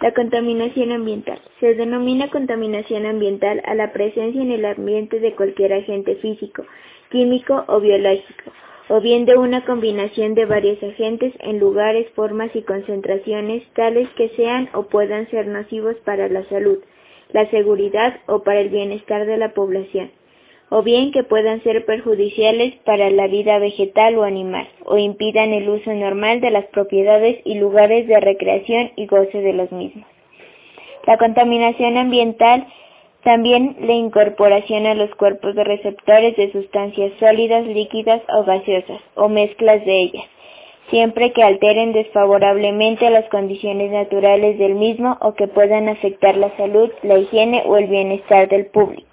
La contaminación ambiental. Se denomina contaminación ambiental a la presencia en el ambiente de cualquier agente físico, químico o biológico, o bien de una combinación de varios agentes en lugares, formas y concentraciones tales que sean o puedan ser nocivos para la salud, la seguridad o para el bienestar de la población o bien que puedan ser perjudiciales para la vida vegetal o animal, o impidan el uso normal de las propiedades y lugares de recreación y goce de los mismos. La contaminación ambiental también la incorporación a los cuerpos de receptores de sustancias sólidas, líquidas o gaseosas, o mezclas de ellas, siempre que alteren desfavorablemente las condiciones naturales del mismo o que puedan afectar la salud, la higiene o el bienestar del público.